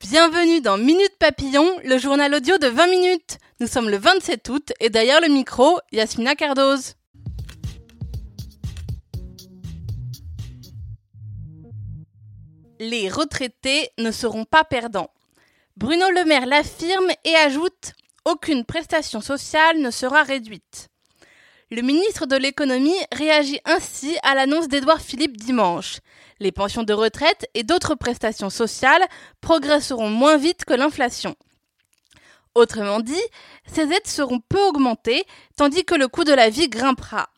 Bienvenue dans Minute Papillon, le journal audio de 20 minutes. Nous sommes le 27 août et derrière le micro, Yasmina Cardoz. Les retraités ne seront pas perdants. Bruno Le Maire l'affirme et ajoute Aucune prestation sociale ne sera réduite. Le ministre de l'économie réagit ainsi à l'annonce d'Édouard Philippe dimanche. Les pensions de retraite et d'autres prestations sociales progresseront moins vite que l'inflation. Autrement dit, ces aides seront peu augmentées, tandis que le coût de la vie grimpera.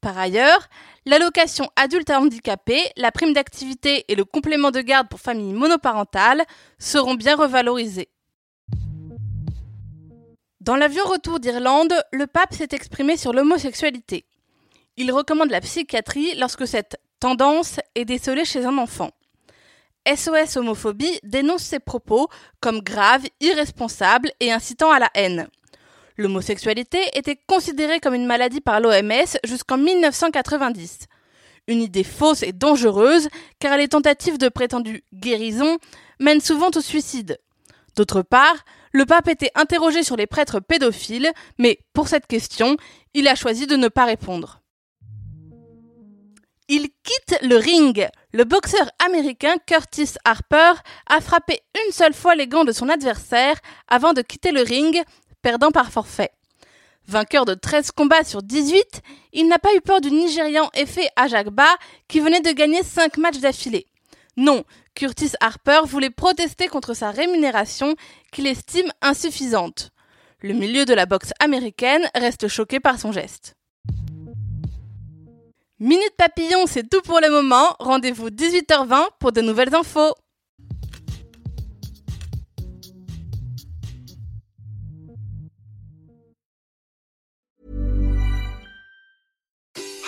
Par ailleurs, l'allocation adulte handicapé, la prime d'activité et le complément de garde pour familles monoparentales seront bien revalorisés. Dans l'avion retour d'Irlande, le pape s'est exprimé sur l'homosexualité. Il recommande la psychiatrie lorsque cette tendance est décelée chez un enfant. SOS Homophobie dénonce ces propos comme graves, irresponsables et incitant à la haine. L'homosexualité était considérée comme une maladie par l'OMS jusqu'en 1990. Une idée fausse et dangereuse car les tentatives de prétendue guérison mènent souvent au suicide. D'autre part, le pape était interrogé sur les prêtres pédophiles, mais pour cette question, il a choisi de ne pas répondre. Il quitte le ring. Le boxeur américain Curtis Harper a frappé une seule fois les gants de son adversaire avant de quitter le ring, perdant par forfait. Vainqueur de 13 combats sur 18, il n'a pas eu peur du Nigérian Efe Ajagba qui venait de gagner 5 matchs d'affilée. Non, Curtis Harper voulait protester contre sa rémunération qu'il estime insuffisante. Le milieu de la boxe américaine reste choqué par son geste. Minute Papillon, c'est tout pour le moment. Rendez-vous 18h20 pour de nouvelles infos.